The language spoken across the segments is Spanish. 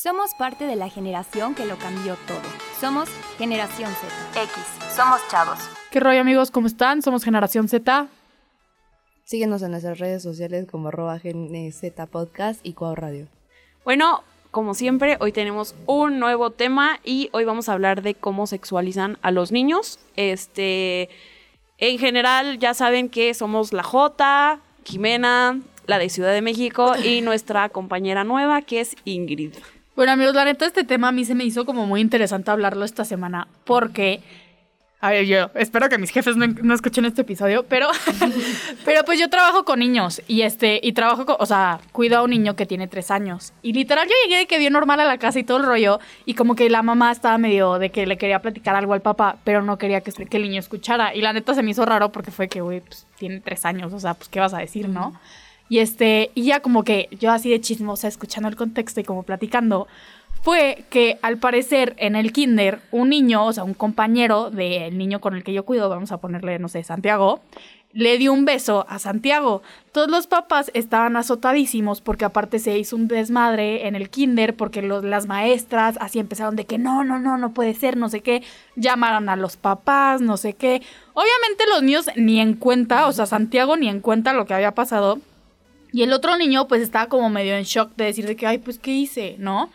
Somos parte de la generación que lo cambió todo. Somos Generación Z. X. Somos chavos. ¿Qué rollo amigos? ¿Cómo están? Somos Generación Z. Síguenos en nuestras redes sociales como arroba Z Podcast y Cuau Radio. Bueno, como siempre, hoy tenemos un nuevo tema y hoy vamos a hablar de cómo sexualizan a los niños. Este, en general, ya saben que somos la J, Jimena, la de Ciudad de México y nuestra compañera nueva que es Ingrid. Bueno amigos, la neta este tema a mí se me hizo como muy interesante hablarlo esta semana porque... A ver, yo espero que mis jefes no, escuchen este episodio, pero, pero pues yo trabajo con niños y este, y trabajo con, o sea, cuido a un niño que tiene tres años. Y literal yo llegué de que bien normal a la casa y todo el rollo, y como que la mamá estaba medio de que le quería platicar algo al papá, pero no quería que, que el niño escuchara. Y la neta se me hizo raro porque fue que, güey, pues tiene tres años, o sea, pues qué vas a decir, ¿no? Y este, y ya como que yo así de chismosa, escuchando el contexto y como platicando, fue que al parecer en el kinder, un niño, o sea, un compañero del niño con el que yo cuido, vamos a ponerle, no sé, Santiago, le dio un beso a Santiago. Todos los papás estaban azotadísimos porque aparte se hizo un desmadre en el kinder porque los, las maestras así empezaron de que no, no, no, no puede ser, no sé qué. Llamaron a los papás, no sé qué. Obviamente los niños ni en cuenta, o sea, Santiago ni en cuenta lo que había pasado. Y el otro niño pues estaba como medio en shock de decir de que, ay, pues, ¿qué hice? ¿No?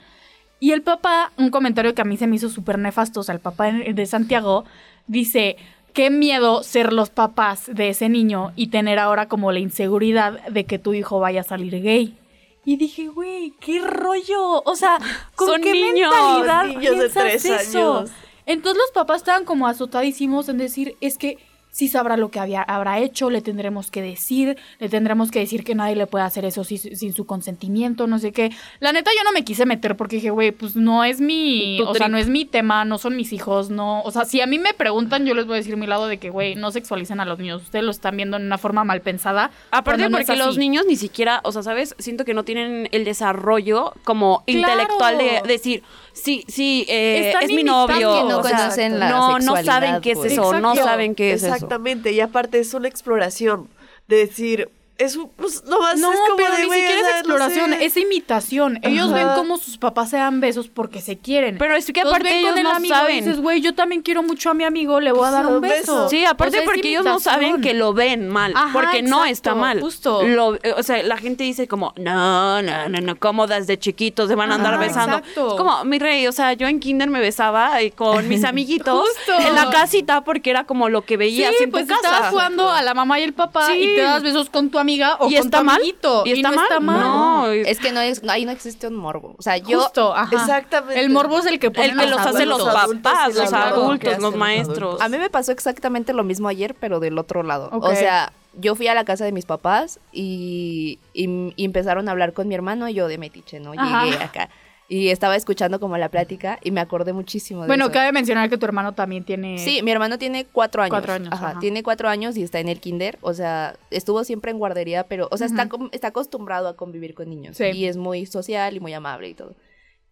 Y el papá, un comentario que a mí se me hizo súper nefasto, o sea, el papá de Santiago dice, qué miedo ser los papás de ese niño y tener ahora como la inseguridad de que tu hijo vaya a salir gay. Y dije, güey, qué rollo. O sea, ¿con Son qué niños, mentalidad niños de tres eso? años. Entonces los papás estaban como azotadísimos en decir, es que sí sabrá lo que había, habrá hecho, le tendremos que decir, le tendremos que decir que nadie le puede hacer eso sin, sin su consentimiento, no sé qué. La neta yo no me quise meter porque dije, güey, pues no es mi, o sea, no es mi tema, no son mis hijos, no, o sea, si a mí me preguntan, yo les voy a decir mi lado de que, güey, no sexualicen a los niños, ustedes lo están viendo en una forma mal pensada. Aparte no porque los niños ni siquiera, o sea, ¿sabes? Siento que no tienen el desarrollo como Claro. intelectual de decir, sí, sí, eh, es mi novio. Que no o sea, conocen la no, no sexualidad, saben qué es pues. eso, no saben qué es eso. Exactamente, y aparte es una exploración de decir, es un, pues nomás No, es como pero de, ni siquiera es no exploración, sé. es imitación. Ellos Ajá. ven cómo sus papás se dan besos porque se quieren. Pero es que aparte ellos con el no amigo y saben. dices, güey, yo también quiero mucho a mi amigo, le voy a dar un beso. beso. Sí, aparte O sea, es porque ellos no saben que lo ven mal, Ajá, porque no está mal. justo. Lo- eh, o sea, la gente dice como, no, no, no, no, ¿cómo desde chiquitos se van a andar Ajá, besando? exacto. Es como, mi rey, o sea, yo en kinder me besaba eh, con mis amiguitos Justo. en la casita porque era como lo que veías Sí, en pues tu casa. estabas jugando a la mamá y el papá Sí. y te das besos con tu amiga o ¿Y con está tu mal? amiguito. ¿Y está no mal? está mal. No, Es que no es, ahí no existe un morbo. O sea, yo Justo, ajá. Exactamente. El morbo es el que ponen el que los hace los adultos, papás, los adultos, los maestros. A mí me pasó exactamente lo mismo ayer, pero del otro lado. O sea, yo fui a la casa de mis papás y, y- y empezaron a hablar con mi hermano y yo de metiche, ¿no? Ajá. Llegué acá. Y estaba escuchando como la plática y me acordé muchísimo de Bueno, eso. cabe mencionar que tu hermano también tiene... Sí, mi hermano tiene cuatro años. Cuatro años, Ajá, ajá. tiene cuatro años y está en el kinder. O sea, estuvo siempre en guardería, pero, o sea, está, está acostumbrado a convivir con niños. Sí. Y es muy social y muy amable y todo.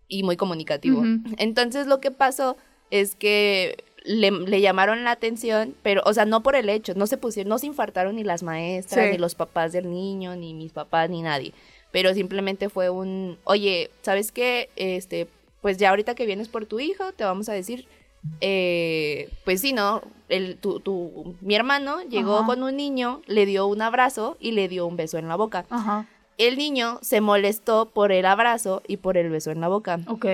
Y muy comunicativo. Entonces, lo que pasó es que le, le llamaron la atención, pero, o sea, no por el hecho, no se pusieron, no se infartaron ni las maestras, Sí. ni los papás del niño, ni mis papás, ni nadie. Pero simplemente fue un, oye, ¿sabes qué? Este, pues ya ahorita que vienes por tu hijo, te vamos a decir, eh, pues sí, ¿no? El, tu, tu- mi hermano llegó Ajá. con un niño, le dio un abrazo y le dio un beso en la boca. Ajá, El niño se molestó por el abrazo y por el beso en la boca ok.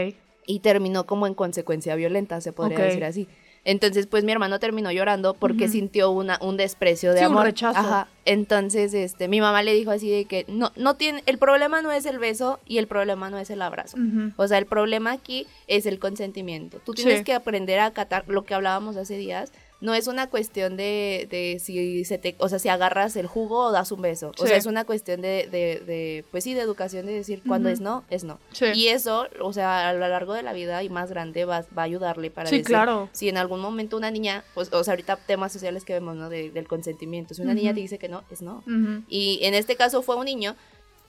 y terminó como en consecuencia violenta, se podría decir así. Entonces, pues mi hermano terminó llorando porque sintió una, un desprecio de Sí, un amor. rechazo. Ajá. Entonces, este, mi mamá le dijo así de que no, no tiene, el problema no es el beso y el problema no es el abrazo. O sea, el problema aquí es el consentimiento. Tú tienes Sí. que aprender a acatar lo que hablábamos hace días. No es una cuestión de, de si se te, o sea, si agarras el jugo o das un beso. O sea, es una cuestión de, de, de, pues sí, de educación, de decir cuando es no, es no. Sí. Y eso, o sea, a lo largo de la vida y más grande va, va a ayudarle para Sí, decir, claro. si en algún momento una niña, pues, o sea, ahorita temas sociales que vemos, ¿no? De- del consentimiento. Si una niña te dice que no, es no. Y en este caso fue un niño.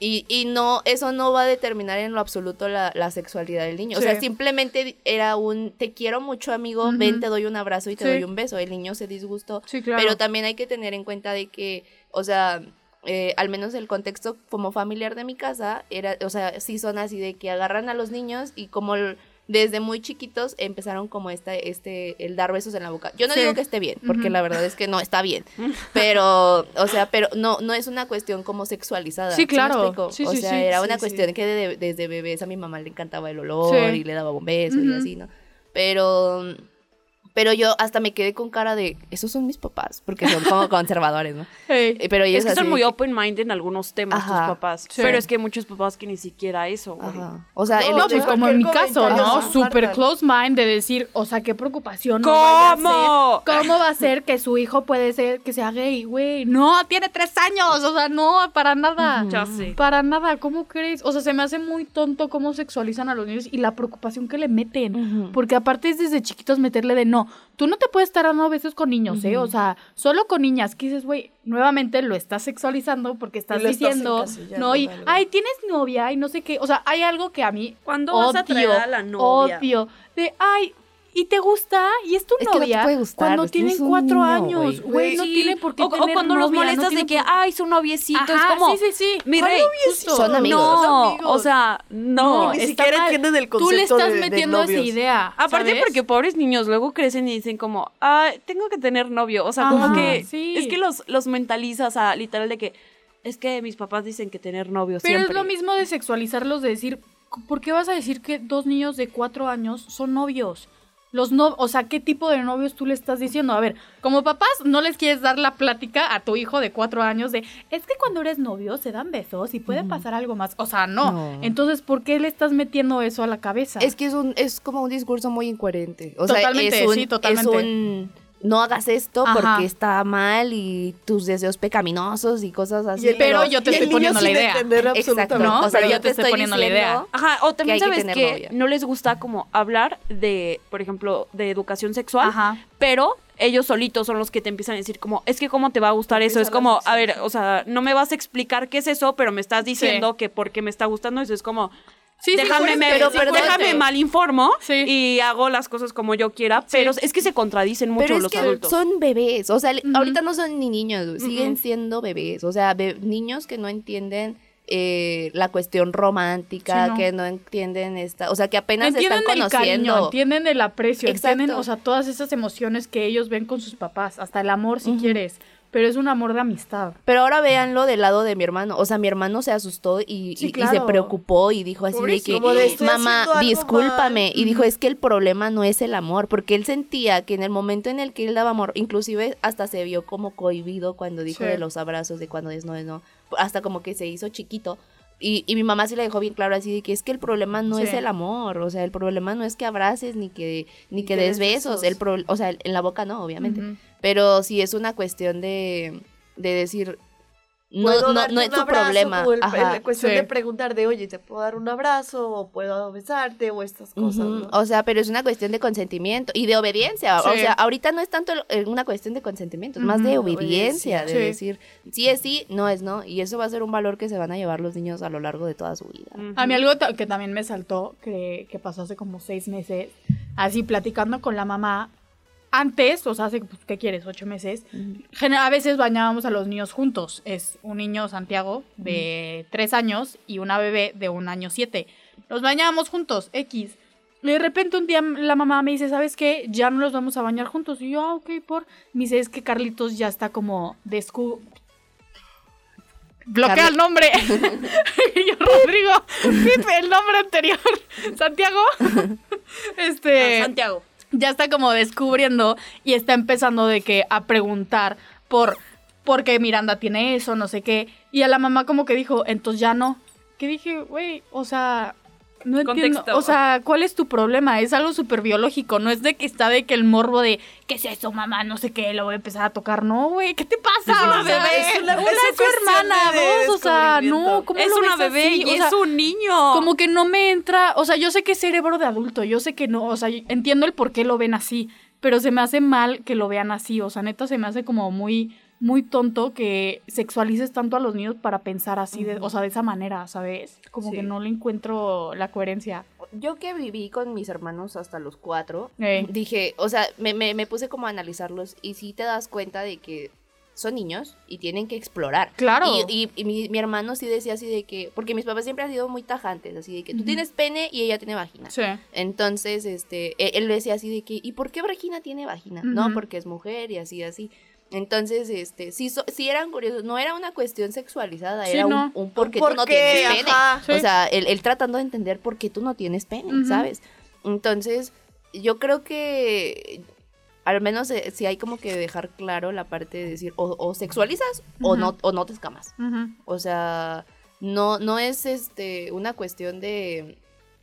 Y, y no, eso no va a determinar en lo absoluto la, la sexualidad del niño. O sea, simplemente era un te quiero mucho, amigo, ven, te doy un abrazo y te Sí. doy un beso. El niño se disgustó. Sí, claro. Pero también hay que tener en cuenta de que, o sea, eh, al menos el contexto como familiar de mi casa, era, o sea, sí son así de que agarran a los niños y como el- desde muy chiquitos empezaron como esta, este, el dar besos en la boca. Yo no Sí. digo que esté bien, porque la verdad es que no está bien, pero, o sea, pero no, no es una cuestión como sexualizada. Sí, claro. Sí, o sea, era una cuestión que de- desde bebés a mi mamá le encantaba el olor y le daba un beso y así, ¿no? Pero, pero yo hasta me quedé con cara de, esos son mis papás, porque son como conservadores, ¿no? Ey. Eh, Pero ellos Es que son muy de que- open mind en algunos temas Ajá. tus papás. Sí. Pero es que hay muchos papás que ni siquiera eso, güey. O sea, el No, pues como en mi caso, ¿no? Súper apartan. close mind de decir, o sea, qué preocupación. ¿Cómo? ¿Cómo va a ser que su hijo puede ser que sea gay, güey? No, tiene tres años, o sea, no, para nada. Ya sé. Para nada, ¿cómo crees? O sea, se me hace muy tonto cómo sexualizan a los niños y la preocupación que le meten. Porque aparte es desde chiquitos meterle de no, tú no te puedes estar dando besos con niños, ¿eh? O sea, solo con niñas. Que dices, güey, nuevamente lo estás sexualizando porque estás diciendo, no, y, ay, tienes novia y no sé qué. O sea, hay algo que a mí ¿Cuándo vas a traer a la novia? Odio. De, ay, ¿y te gusta? ¿Y es tu Es que no te novia? puede gustar, cuando tienen cuatro niño, años, güey. no Sí. tiene por qué o, o cuando los novia, no molestas de que, por- ay, su noviecito, es Ajá, como, sí, sí, sí. mi ¿Cuál rey, noviecito? Son amigos. no, Son amigos. o sea, no. Ni está siquiera mal. entienden el Tú le concepto estás de- de metiendo esa novios. idea. Aparte ¿sabes? porque pobres niños luego crecen y dicen como, ah, tengo que tener novio. O sea, como que sí. es que los, los mentalizas a literal de que es que mis papás dicen que tener novio Pero siempre. es lo mismo de sexualizarlos, de decir, ¿por qué vas a decir que dos niños de cuatro años son novios? Los no, o sea, ¿qué tipo de novios tú le estás diciendo? A ver, como papás, no les quieres dar la plática a tu hijo de cuatro años de, es que cuando eres novio se dan besos y puede pasar algo más. O sea, no. No. Entonces, ¿por qué le estás metiendo eso a la cabeza? Es que es un es como un discurso muy incoherente. O Totalmente, sea, es un, sí, totalmente. Es un no hagas esto Ajá. porque está mal y tus deseos pecaminosos y cosas así. Pero yo te estoy poniendo la idea. Exacto. No, o sea, pero yo te estoy poniendo la idea. Ajá, o también que hay que sabes que no les gusta como hablar de, por ejemplo, de educación sexual, Ajá. pero ellos solitos son los que te empiezan a decir como, es que cómo te va a gustar eso, es como, a a ver, o sea, no me vas a explicar qué es eso, pero me estás diciendo Sí. que porque me está gustando eso es como, Sí, sí, déjame, sí, me- pero perdón, déjame mal informo Sí. y hago las cosas como yo quiera, pero es que se contradicen mucho Pero es los que adultos. son bebés, o sea, Ujú. ahorita no son ni niños, güey, siguen siendo bebés, o sea, be- niños que no entienden eh, la cuestión romántica, Sí, no. que no entienden esta, o sea, que apenas entienden están el conociendo. cariño, entienden el aprecio, Exacto. entienden, o sea, todas esas emociones que ellos ven con sus papás, hasta el amor si Ujú. quieres, pero es un amor de amistad. Pero ahora véanlo del lado de mi hermano. O sea, mi hermano se asustó y, Sí, y- y claro. se preocupó y dijo así de que, como de, "Estoy mamá, discúlpame. mal". Y dijo, es que el problema no es el amor, porque él sentía que en el momento en el que él daba amor, inclusive hasta se vio como cohibido cuando dijo Sí. de los abrazos, de cuando es no, es no, hasta como que se hizo chiquito. Y, y mi mamá sí le dejó bien claro así de que es que el problema no es el amor, o sea, el problema no es que abraces ni que ni, que, que des besos, besos. el pro- o sea, en la boca no, obviamente, pero sí es una cuestión de, de decir no, no, no es un tu problema. como el- Ajá. la cuestión Sí. de preguntar de, oye, ¿te puedo dar un abrazo? ¿O puedo besarte? O estas cosas, ¿no? O sea, pero es una cuestión de consentimiento y de obediencia. O sea, ahorita no es tanto una cuestión de consentimiento, es más de obediencia, de Sí. decir sí es sí, no es no. Y eso va a ser un valor que se van a llevar los niños a lo largo de toda su vida. A mí algo que también me saltó, que, que pasó hace como seis meses, así platicando con la mamá, antes, o sea, hace, pues, ¿qué quieres? Ocho meses, a veces bañábamos a los niños juntos. Es un niño Santiago de tres años y una bebé de un año siete. Los bañábamos juntos, X. Y de repente un día la mamá me dice, ¿sabes qué? Ya no los vamos a bañar juntos. Y yo, ah, ok, por... Me dice, es que Carlitos ya está como descu... Bloquea Carli- el nombre. y yo, Rodrigo, el nombre anterior. Santiago. este Santiago. Ya está como descubriendo y está empezando de que a preguntar por por qué Miranda tiene eso, no sé qué. Y a la mamá como que dijo, entonces ya no. Que dije, güey, o sea, no entiendo. Contexto. O sea, ¿cuál es tu problema? Es algo súper biológico, no es de que está de que el morbo de, ¿qué es eso, mamá? No sé qué, lo voy a empezar a tocar. No, güey, ¿qué te pasa? Es una O sea, bebé, es una- una, es su hermana, de- dos, o sea, no. ¿cómo Es lo una ves bebé así? y O es un niño. como que no me entra, o sea, yo sé que es cerebro de adulto, yo sé que no, o sea, entiendo el por qué lo ven así, pero se me hace mal que lo vean así, o sea, neta se me hace como muy muy tonto que sexualices tanto a los niños para pensar así, de, o sea, de esa manera, ¿sabes? Como Sí. que no le encuentro la coherencia. Yo que viví con mis hermanos hasta los cuatro, Ey. dije, o sea, me, me, me puse como a analizarlos y sí te das cuenta de que son niños y tienen que explorar. Claro. Y, y- y mi, mi hermano sí decía así de que, porque mis papás siempre han sido muy tajantes, así de que tú tienes pene y ella tiene vagina. Sí. Entonces, este, e- él decía así de que, ¿y por qué Regina tiene vagina? No, porque es mujer y así, así. Entonces, este, sí, so- sí eran curiosos, no era una cuestión sexualizada, Sí, era un- no. un, porque ¿Por tú no qué? tienes pene. Sí. O sea, él, él tratando de entender por qué tú no tienes pene. ¿sabes? Entonces, yo creo que al menos eh, sí hay como que dejar claro la parte de decir, o, o sexualizas o, no, o no te escamas. O sea, no, no es este una cuestión de,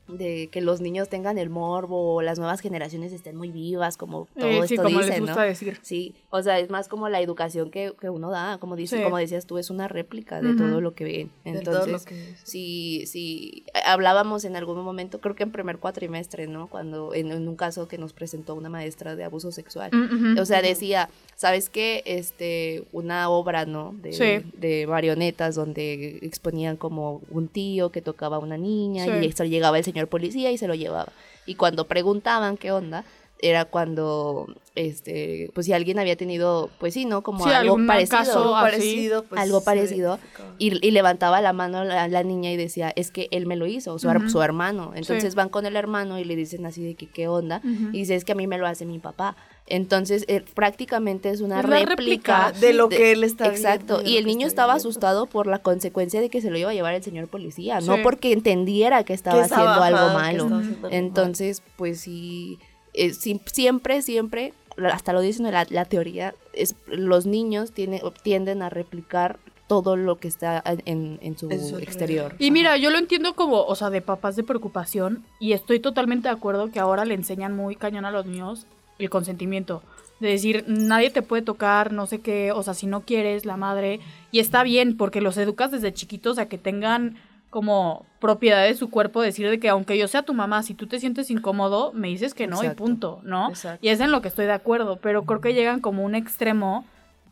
de que los niños tengan el morbo las nuevas generaciones estén muy vivas, como todo Eh, esto sí, como dicen, les ¿no? gusta decir. Sí, o sea, es más como la educación que, que uno da, como dice, Sí. como decías tú, es una réplica de todo lo que ven. Todo Entonces, que sí, sí, hablábamos en algún momento, creo que en primer cuatrimestre, ¿no? Cuando en, en un caso que nos presentó una maestra de abuso sexual. Mm. O sea, decía, ¿sabes qué? Este, una obra, ¿no? De, Sí. de marionetas donde exponían como un tío que tocaba a una niña y esto llegaba el señor policía y se lo llevaba. Y cuando preguntaban qué onda, era cuando, este, pues si alguien había tenido, pues sí, ¿no? Como Sí, algo parecido. caso Algo así. parecido, pues, Algo parecido. Y, y levantaba la mano la, la niña y decía, es que él me lo hizo, su, su hermano. Entonces Sí. van con el hermano y le dicen así de que qué onda. Y dice, es que a mí me lo hace mi papá. Entonces, eh, prácticamente es una réplica, réplica. De lo que él está Exacto. viendo, Y el niño estaba asustado por la consecuencia de que se lo iba a llevar el señor policía, no porque entendiera que estaba Que estaba, haciendo algo malo. haciendo. Entonces, pues sí, eh, sí, siempre, siempre, hasta lo dicen la, la teoría, es los niños tiene, tienden a replicar todo lo que está en, en su En su exterior. Y mira, yo lo entiendo como, o sea, de papás de preocupación y estoy totalmente de acuerdo que ahora le enseñan muy cañón a los niños el consentimiento. De decir, nadie te puede tocar, no sé qué, o sea, si no quieres, la madre. Y está bien, porque los educas desde chiquitos a que tengan como propiedad de su cuerpo, decir de que aunque yo sea tu mamá, si tú te sientes incómodo, me dices que no Exacto. y punto, ¿no? Exacto. Y es en lo que estoy de acuerdo, pero creo que llegan como un extremo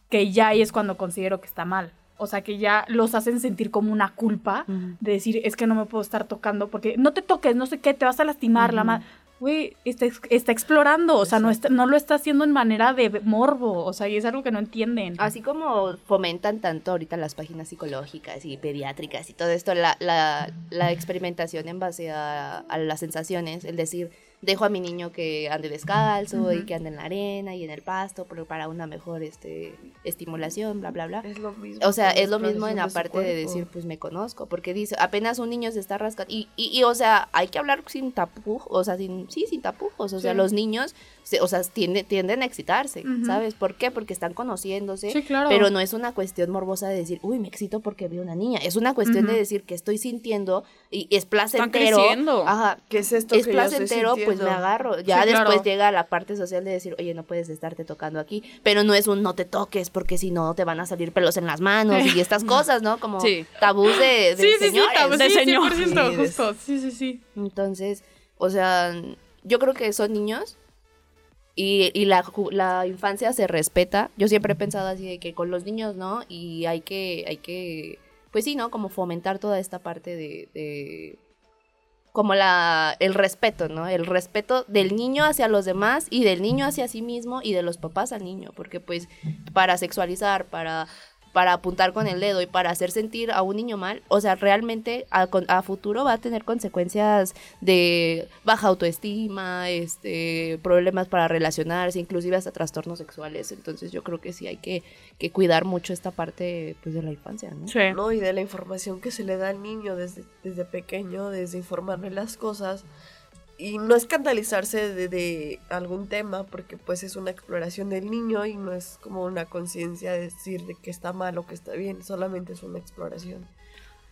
que ya ahí es cuando considero que está mal. O sea, que ya los hacen sentir como una culpa de decir, es que no me puedo estar tocando porque no te toques, no sé qué, te vas a lastimar, la madre. Güey, está, está explorando, o sea, no, está, no lo está haciendo en manera de morbo, o sea, y es algo que no entienden. Así como fomentan tanto ahorita las páginas psicológicas y pediátricas y todo esto, la, la, la experimentación en base a, a las sensaciones, el decir, dejo a mi niño que ande descalzo y que ande en la arena y en el pasto, pero para una mejor este, estimulación, bla, bla, bla. Es lo mismo. O sea, es lo mismo en la parte de decir, pues me conozco, porque dice, apenas un niño se está rascando, y, y, y, o sea, hay que hablar sin tapujos, o sea, sin, sí, sin tapujos, o sea, los niños, o sea, tienden, tienden a excitarse. ¿sabes? ¿Por qué? Porque están conociéndose, Sí, claro. pero no es una cuestión morbosa de decir, uy, me excito porque veo una niña, es una cuestión de decir que estoy sintiendo y es placentero. creciendo. Ajá, ¿Qué es esto es que yo estoy placentero, pues me agarro. Ya Sí, después claro. llega la parte social de decir, oye, no puedes estarte tocando aquí, pero no es un no te toques porque si no te van a salir pelos en las manos y estas cosas, ¿no? Como Sí. tabús de, de sí, sí, sí, señores. de sí, señor. 100%, Sí, de- justo, sí, sí, sí. Entonces, o sea, yo creo que son niños y, la infancia se respeta. Yo siempre he pensado así de que con los niños, ¿no? Y hay que, hay que, pues sí, ¿no? Como fomentar toda esta parte de, de como la, el respeto, ¿no? El respeto del niño hacia los demás y del niño hacia sí mismo y de los papás al niño, porque pues para sexualizar, para para apuntar con el dedo y para hacer sentir a un niño mal, o sea, realmente a, con- a futuro va a tener consecuencias de baja autoestima, este, problemas para relacionarse, inclusive hasta trastornos sexuales. Entonces yo creo que sí hay que, que cuidar mucho esta parte pues, de la infancia, ¿no? Sí. ¿no? Y de la información que se le da al niño desde, desde pequeño, desde informarle las cosas. Y no escandalizarse de, de algún tema, porque pues es una exploración del niño y no es como una conciencia de decir de que está mal o que está bien, solamente es una exploración.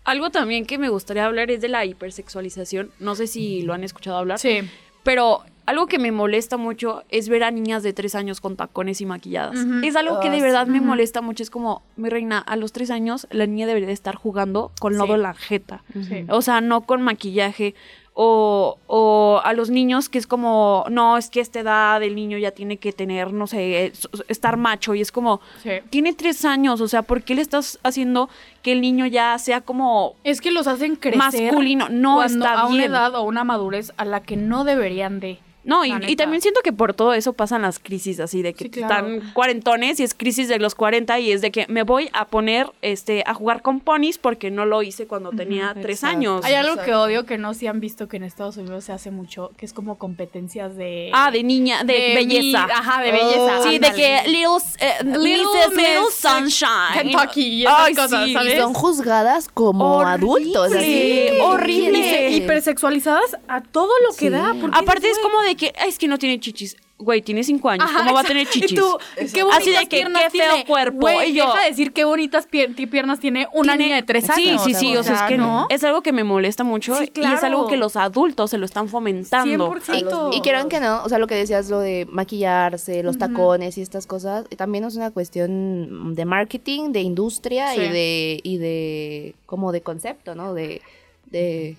Algo también que me gustaría hablar es de la hipersexualización. No sé si lo han escuchado hablar. Sí. Pero algo que me molesta mucho es ver a niñas de tres años con tacones y maquilladas. Ujú. Es algo que Ah, de sí. verdad me molesta mucho. Es como, mi reina, a los tres años la niña debería de estar jugando con Sí. lodo en la jeta. Sí. O sea, no con maquillaje. O, o a los niños que es como, no, es que a esta edad el niño ya tiene que tener, no sé, es- estar macho. Y es como, Sí. tiene tres años, o sea, ¿por qué le estás haciendo que el niño ya sea como Es que los hacen crecer masculino? No está a una edad o una madurez a la que no deberían de. No, y, también siento que por todo eso pasan las crisis así de que Sí, claro. están cuarentones y es crisis de los 40 y es de que me voy a poner este a jugar con ponis porque no lo hice cuando tenía tres exacto. años. Hay algo que odio que no se han visto que en Estados Unidos se hace mucho, que es como competencias de... Ah, de niña, de, de belleza. mi- ajá, de belleza. Sí, de que Little, eh, Little. Little Miss Sunshine. Kentucky y esas Ay, cosas, sí, ¿sabes? Y son juzgadas como Horrible, adultos, así. horrible. Y hipersexualizadas a todo lo que Sí. da. porque Aparte es como de que, "Ay, es que no tiene chichis. Güey, tiene cinco años. Ajá, ¿Cómo va a tener chichis? Y tú, Exacto. qué bonitas Así de que, piernas qué feo tiene. cuerpo. Güey, Y yo- deja de decir qué bonitas pier- piernas tiene una Tiene- niña de tres Sí, años. sí, sí. O sea, es que ¿no? es algo que me molesta mucho Sí, y es algo que los adultos se lo están fomentando. 100%. Y creo que no, o sea, lo que decías, lo de maquillarse, los tacones y estas cosas, también es una cuestión de marketing, de industria Sí. y de, y de, como de concepto, ¿no? De, de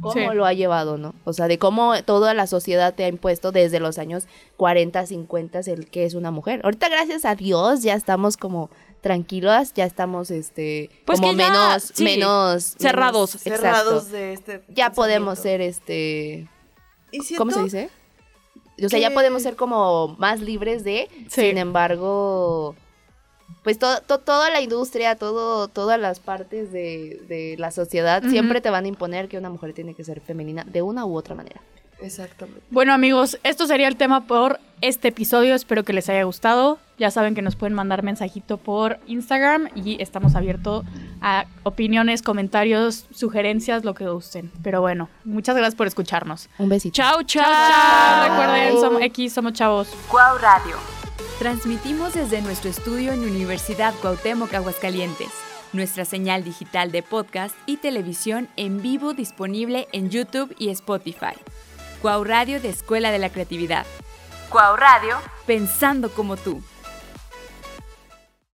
cómo Sí. lo ha llevado, ¿no? O sea, de cómo toda la sociedad te ha impuesto desde los años 40, 50 el que es una mujer. Ahorita, gracias a Dios, ya estamos como tranquilas, ya estamos, este, Pues como que ya, menos, sí, menos... cerrados. menos- Cerrados exacto. de este. Ya podemos ser, este... Y ¿Cómo se dice? O sea, ya podemos ser como más libres de, Sí. sin embargo, pues to- to- toda la industria, todo, todas las partes de, de la sociedad siempre te van a imponer que una mujer tiene que ser femenina de una u otra manera. Exactamente. Bueno amigos, esto sería el tema por este episodio. Espero que les haya gustado. Ya saben que nos pueden mandar mensajito por Instagram y estamos abiertos a opiniones, comentarios, sugerencias, lo que gusten. Pero bueno, muchas gracias por escucharnos. Un besito. Chao, chao. Chao. Recuerden, somos X, somos chavos. Cuau Radio. Transmitimos desde nuestro estudio en Universidad Cuauhtémoc, Aguascalientes. Nuestra señal digital de podcast y televisión en vivo disponible en YouTube y Spotify. Cuau Radio de Escuela de la Creatividad. Cuau Radio, pensando como tú.